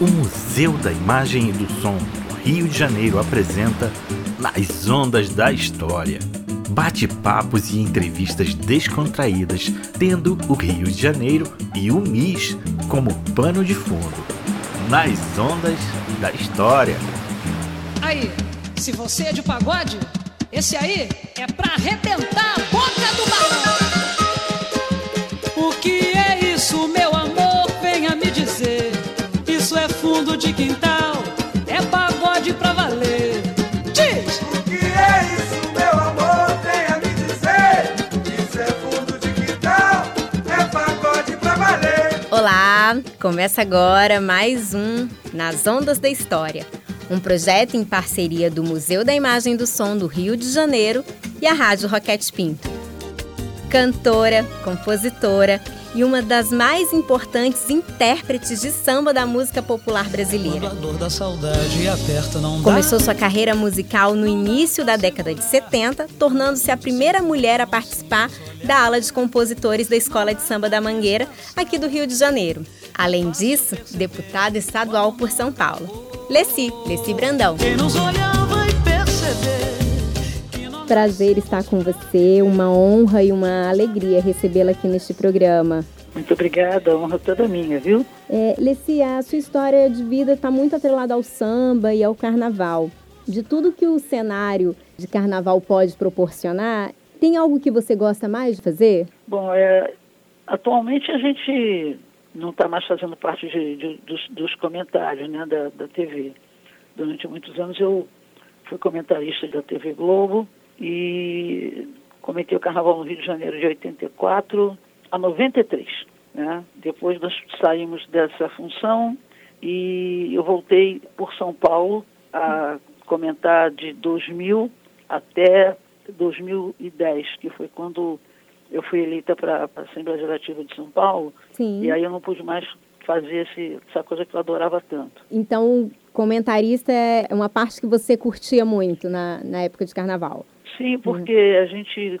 O Museu da Imagem e do Som do Rio de Janeiro apresenta Nas Ondas da História. Bate-papos e entrevistas descontraídas, tendo o Rio de Janeiro e o MIS como pano de fundo. Nas Ondas da História. Aí, se você é de pagode, esse aí é pra arrebentar a boca do balão. Começa agora mais um Nas Ondas da História, um projeto em parceria do Museu da Imagem e do Som do Rio de Janeiro e a Rádio Roquete Pinto. Cantora, compositora e uma das mais importantes intérpretes de samba da música popular brasileira. Começou sua carreira musical no início da década de 70, tornando-se a primeira mulher a participar da ala de compositores da Escola de Samba da Mangueira, aqui do Rio de Janeiro. Além disso, deputada estadual por São Paulo. Leci, Leci Brandão. Quem nos olhar vai perceber que nós Prazer estar com você, uma honra e uma alegria recebê-la aqui neste programa. Muito obrigada, honra toda minha, viu? É, Leci, a sua história de vida está muito atrelada ao samba e ao carnaval. De tudo que o cenário de carnaval pode proporcionar, tem algo que você gosta mais de fazer? Bom, é, atualmente a gente não está mais fazendo parte de- de- dos, dos comentários né, da, da TV. Durante muitos anos eu fui comentarista da TV Globo e comentei o Carnaval no Rio de Janeiro de 84 a 93. Né? Depois nós saímos dessa função e eu voltei por São Paulo a comentar de 2000 até 2010, que foi quando eu fui eleita para a Assembleia Legislativa de São Paulo, Sim. e aí eu não pude mais fazer esse, essa coisa que eu adorava tanto. Então, comentarista é uma parte que você curtia muito na, na época de carnaval. Sim, porque a gente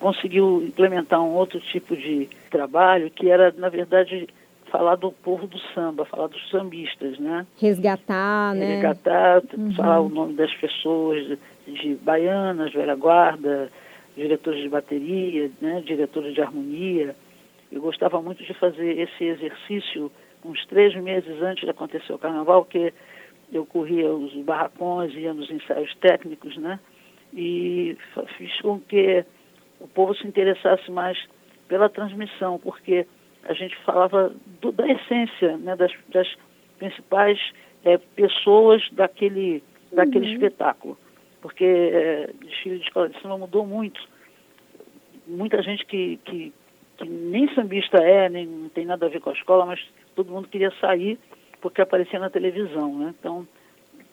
conseguiu implementar um outro tipo de trabalho que era, na verdade, falar do povo do samba, falar dos sambistas, né? Resgatar, né? resgatar, falar o nome das pessoas, de, de baianas, velha guarda, diretores de bateria, né, diretores de harmonia. Eu gostava muito de fazer esse exercício uns três meses antes de acontecer o carnaval, que eu corria os barracões, ia nos ensaios técnicos, né? E fiz com que o povo se interessasse mais pela transmissão, porque a gente falava do- da essência, né, das, das principais eh, pessoas daquele, daquele espetáculo. Porque eh, desfile de escola de samba mudou muito. Muita gente que, que, que nem sambista é, nem não tem nada a ver com a escola, mas todo mundo queria sair porque aparecia na televisão, né? Então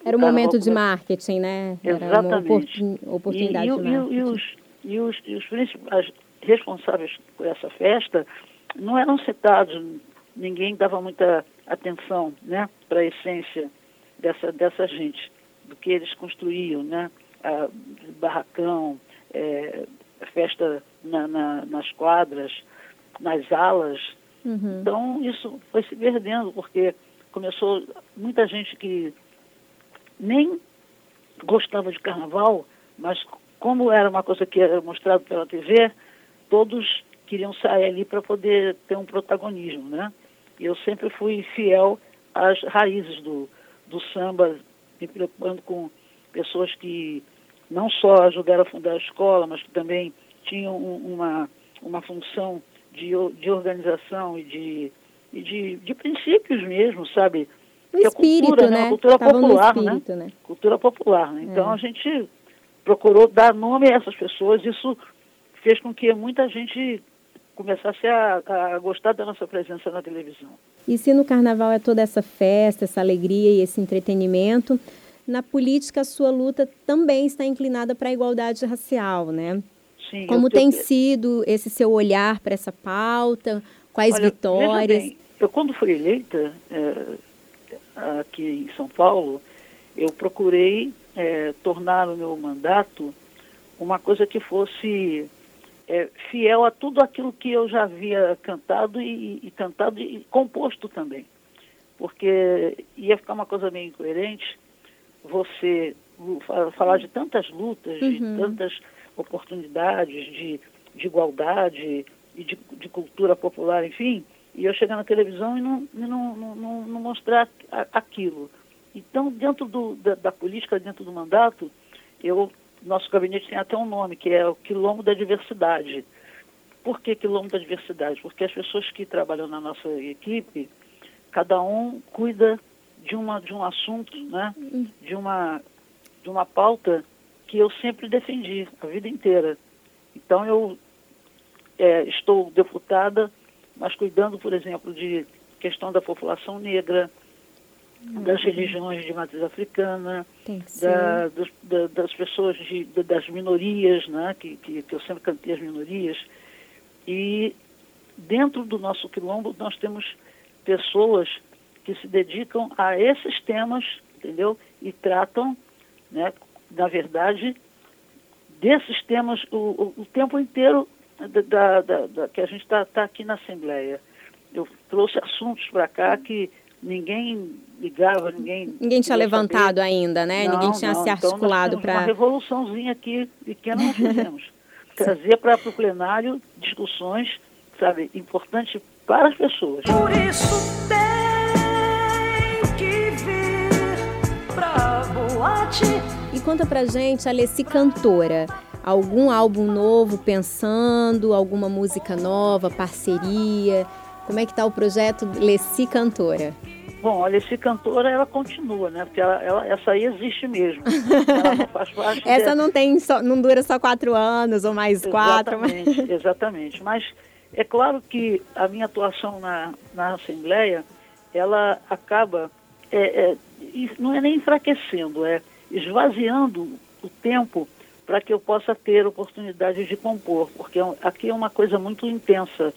Era um momento de marketing, né? Era uma Exatamente. oportun- oportunidade e, e, de marketing. e os, e, os, e os principais responsáveis por essa festa não eram citados, ninguém dava muita atenção né, para a essência dessa, dessa gente, do que eles construíam, né? A, barracão, é, festa na, na- nas quadras, nas alas. Uhum. Então isso foi se perdendo, porque começou muita gente que nem gostava de carnaval, mas como era uma coisa que era mostrado pela TV, todos queriam sair ali para poder ter um protagonismo, né? E eu sempre fui fiel às raízes do, do samba, me preocupando com pessoas que não só ajudaram a fundar a escola, mas que também tinham um- uma, uma função de, de organização e de, e de, de princípios mesmo, sabe? O Que a espírito, cultura, né? Uma cultura popular, né? espírito, né? cultura popular. Né? Então É. a gente procurou dar nome a essas pessoas. Isso fez com que muita gente começasse a, a gostar da nossa presença na televisão. E se no carnaval é toda essa festa, essa alegria e esse entretenimento, na política a sua luta também está inclinada para a igualdade racial, né? Sim, Como tem eu- sido esse seu olhar para essa pauta? Quais Olha, vitórias? bem, eu quando fui eleita eh, aqui em São Paulo, eu procurei eh, tornar o meu mandato uma coisa que fosse eh, fiel a tudo aquilo que eu já havia cantado e, e cantado e composto também. porque ia ficar uma coisa meio incoerente você falar de tantas lutas, uhum. de tantas oportunidades, de, de igualdade e de, de, cultura popular, enfim, e eu chegar na televisão e não, e não, não, não, mostrar aquilo. Então, dentro do, da, da, política, dentro do mandato, eu, nosso gabinete tem até um nome, que é o Quilombo da Diversidade. Por que Quilombo da Diversidade? Porque as pessoas que trabalham na nossa equipe, cada um cuida de, uma, de um assunto, né? de, uma, de uma pauta que eu sempre defendi a vida inteira. Então, eu é, estou deputada, mas cuidando, por exemplo, de questão da população negra, das religiões de matriz africana, da, dos, da, das pessoas, de, das minorias, né, que, que, que eu sempre cantei as minorias. E dentro do nosso quilombo nós temos pessoas que se dedicam a esses temas, entendeu? E tratam, né, na verdade, desses temas o, o, o tempo inteiro da, da, da, que a gente está tá aqui na Assembleia. Eu trouxe assuntos para cá que ninguém ligava, ninguém. Ninguém tinha levantado saber. ainda, né? Não, ninguém tinha não. se então, articulado então, para. Uma revoluçãozinha aqui pequena nós fizemos. Trazer para o plenário discussões, sabe, importantes para as pessoas. Por isso tem conta pra gente, Alessi Cantora algum álbum novo pensando, alguma música nova, parceria? Como é que está o projeto Leci Cantora? Bom, a Leci Cantora, ela continua, né? Porque ela, ela, essa aí existe mesmo. Ela não faz parte essa não tem só, não dura só quatro anos ou mais quatro. Exatamente, mas... exatamente. Mas é claro que a minha atuação na, na Assembleia, ela acaba, é, é, não é nem enfraquecendo, é esvaziando o tempo para que eu possa ter oportunidade de compor, porque é aqui é uma coisa muito intensa.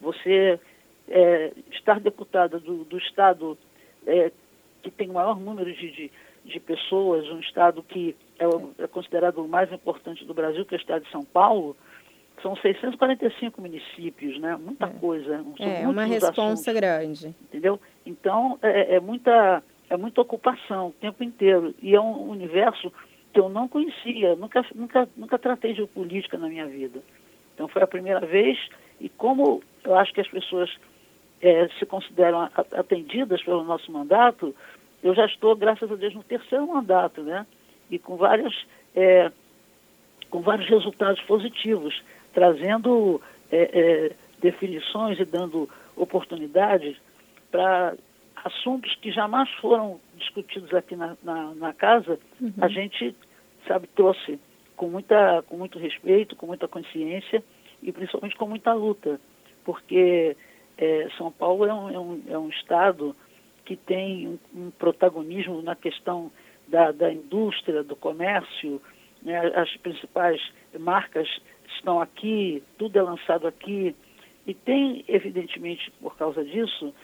Você é, estar deputada do, do Estado é, que tem o maior número de, de, de, pessoas, um Estado que é, é, considerado o mais importante do Brasil, que é o Estado de São Paulo, são 645 municípios, né? Muita é. coisa. São é uma responsa grande. Entendeu? Então, é, é, muita, é muita ocupação o tempo inteiro. E é um universo que eu não conhecia, nunca, nunca, nunca tratei de política na minha vida. Então foi a primeira vez e como eu acho que as pessoas é, se consideram atendidas pelo nosso mandato, eu já estou, graças a Deus, no terceiro mandato, né? E com várias, é, com vários resultados positivos, trazendo é, é definições e dando oportunidades para assuntos que jamais foram discutidos aqui na, na, na casa, uhum. a gente, sabe, trouxe com, muita, com muito respeito, com muita consciência e principalmente com muita luta, porque é, São Paulo é um, é, um, é um estado que tem um, um protagonismo na questão da, da indústria, do comércio, né, as principais marcas estão aqui, tudo é lançado aqui, e tem, evidentemente, por causa disso,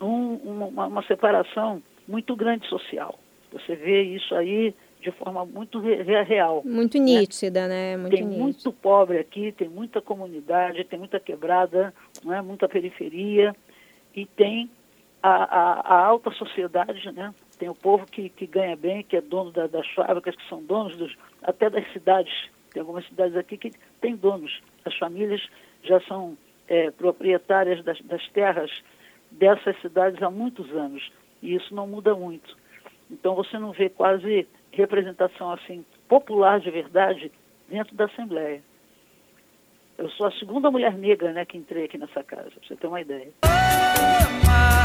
um, uma, uma, separação muito grande social. Você vê isso aí de forma muito real. Muito né? nítida, né? Muito tem nítido. muito pobre aqui, tem muita comunidade, tem muita quebrada, né? muita periferia, e tem a, a, a, alta sociedade, né? Tem o povo que, que ganha bem, que é dono da, das fábricas, que são donos dos, até das cidades. Tem algumas cidades aqui que têm donos. As famílias já são é, proprietárias das, das terras dessas cidades há muitos anos e isso não muda muito. Então você não vê quase representação assim popular de verdade dentro da Assembleia. Eu sou a segunda mulher negra né, que entrei aqui nessa casa, para você ter uma ideia. essa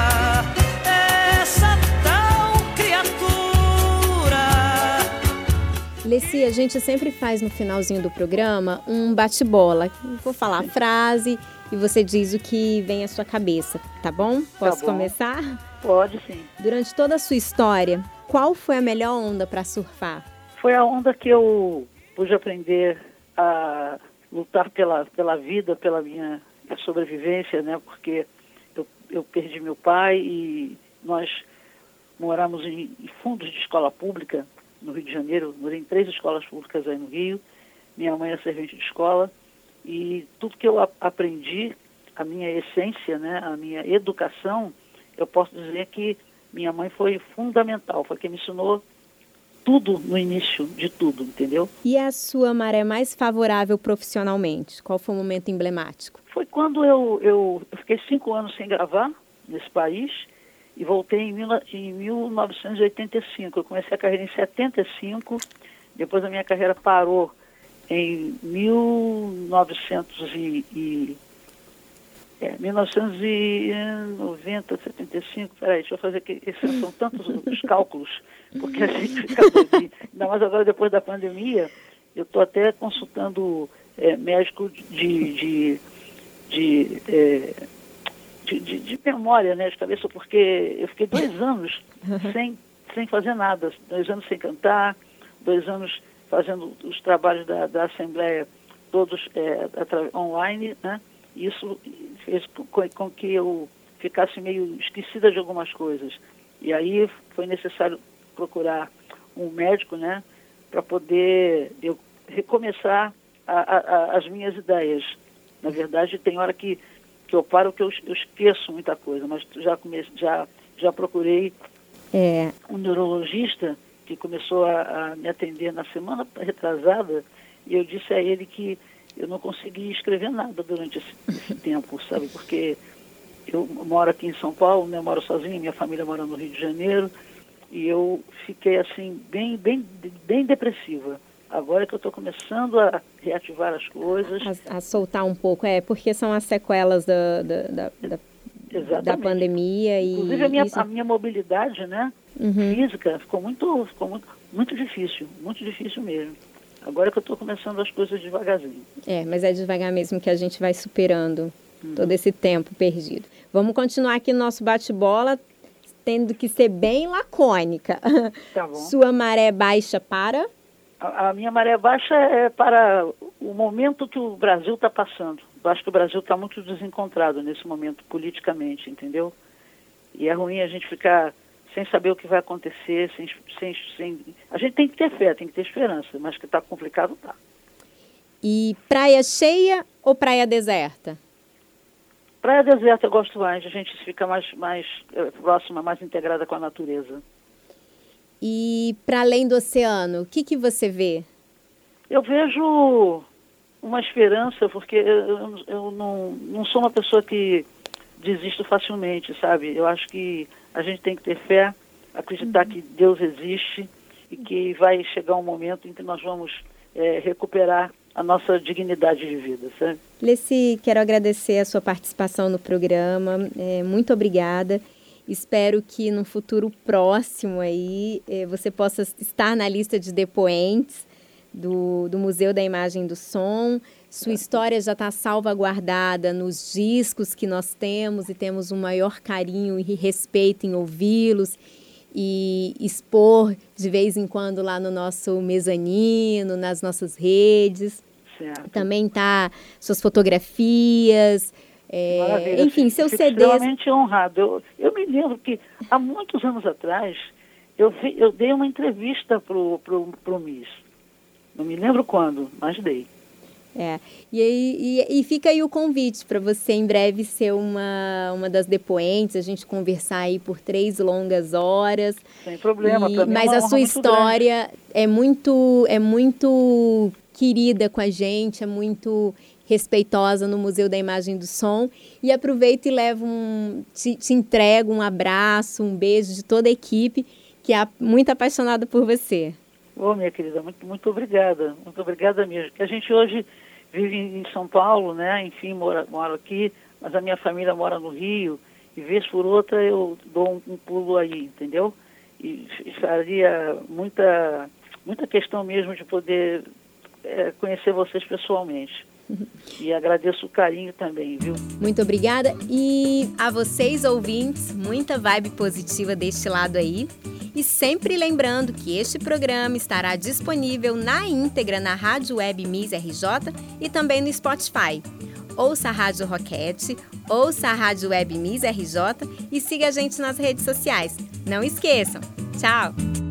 Leci, a gente sempre faz no finalzinho do programa um bate-bola. Vou falar a frase e você diz o que vem à sua cabeça, tá bom? Posso tá bom. começar? Pode sim. Durante toda a sua história, qual foi a melhor onda para surfar? Foi a onda que eu pude aprender a lutar pela, pela vida, pela minha sobrevivência, né? Porque eu, eu perdi meu pai e nós moramos em, em fundos de escola pública no Rio de Janeiro. Morei em três escolas públicas aí no Rio. Minha mãe é servente de escola e tudo que eu aprendi, a minha essência, né, a minha educação, eu posso dizer que minha mãe foi fundamental, foi quem me ensinou tudo no início de tudo, entendeu? E a sua maré mais favorável profissionalmente? Qual foi o momento emblemático? Foi quando eu, eu, eu fiquei cinco anos sem gravar nesse país e voltei em, mil, em 1985. Eu comecei a carreira em 75, depois a minha carreira parou em 1900 e, e é, 1990, 75, peraí, deixa eu fazer aqui, esses são tantos os cálculos, porque a gente fica doidinho. Ainda mais agora depois da pandemia, eu estou até consultando é, médico de, de, de, é, de, de, de memória, né, de cabeça, porque eu fiquei dois anos sem, sem fazer nada, dois anos sem cantar, dois anos fazendo os trabalhos da, da Assembleia todos é, online, né? Isso fez com, com que eu ficasse meio esquecida de algumas coisas. E aí foi necessário procurar um médico, né, para poder eu recomeçar a, a, a, as minhas ideias. Na verdade, tem hora que, que eu paro que eu, eu esqueço muita coisa, mas já, comece, já, já procurei é. um neurologista que começou a, a me atender na semana retrasada e eu disse a ele que eu não consegui escrever nada durante esse, esse tempo, sabe? Porque eu moro aqui em São Paulo, né? Eu moro sozinho, minha família mora no Rio de Janeiro, e eu fiquei assim, bem, bem, bem depressiva. Agora que eu estou começando a reativar as coisas. A, a, soltar um pouco, é, porque são as sequelas da, da, da, da, da pandemia. E Inclusive a minha, isso... a minha mobilidade né, uhum. física ficou, muito, ficou muito, muito difícil, muito difícil mesmo. Agora que eu estou começando as coisas devagarzinho. É, mas é devagar mesmo que a gente vai superando uhum. todo esse tempo perdido. Vamos continuar aqui no nosso bate-bola, tendo que ser bem lacônica. Tá bom. Sua maré baixa para? A, a minha maré baixa é para o momento que o Brasil está passando. Eu acho que o Brasil está muito desencontrado nesse momento, politicamente, entendeu? E é ruim a gente ficar sem saber o que vai acontecer, sem, sem, sem... a gente tem que ter fé, tem que ter esperança, mas que está complicado, tá. E praia cheia ou praia deserta? Praia deserta eu gosto mais, a gente fica mais, mais é, próxima, mais integrada com a natureza. E para além do oceano, o que, que você vê? Eu vejo uma esperança, porque eu, eu não, não sou uma pessoa que desisto facilmente, sabe? Eu acho que a gente tem que ter fé, acreditar uhum. que Deus existe e que vai chegar um momento em que nós vamos é, recuperar a nossa dignidade de vida, sabe? Leci, quero agradecer a sua participação no programa, é, muito obrigada. Espero que no futuro próximo aí é, você possa estar na lista de depoentes do, do Museu da Imagem e do Som. Sua história já está salvaguardada nos discos que nós temos e temos um maior carinho e respeito em ouvi-los e expor de vez em quando lá no nosso mezanino, nas nossas redes. Certo. Também tá suas fotografias, é, enfim, seus CDs. Extremamente honrado. Eu, eu me lembro que há muitos anos atrás eu, vi, eu dei uma entrevista pro, pro, pro MIS. Não me lembro quando, mas dei. É. E, aí, e, e fica aí o convite para você em breve ser uma, uma das depoentes, a gente conversar aí por três longas horas. Sem problema, e, Mas a sua história grande. é muito, é muito querida com a gente, é muito respeitosa no Museu da Imagem do Som. E aproveita e leva um. Te, te entrega um abraço, um beijo de toda a equipe que é muito apaixonada por você. Ô, minha querida, muito, muito obrigada. Muito obrigada mesmo. Que a gente hoje vive em São Paulo, né? Enfim, mora, moro aqui, mas a minha família mora no Rio, e vez por outra eu dou um, um pulo aí, entendeu? E faria muita, muita questão mesmo de poder é, conhecer vocês pessoalmente. E agradeço o carinho também, viu? Muito obrigada. E a vocês, ouvintes, muita vibe positiva deste lado aí. E sempre lembrando que este programa estará disponível na íntegra na Rádio Web Miss RJ e também no Spotify. Ouça a Rádio Roquete, ouça a Rádio Web Miss RJ e siga a gente nas redes sociais. Não esqueçam. Tchau!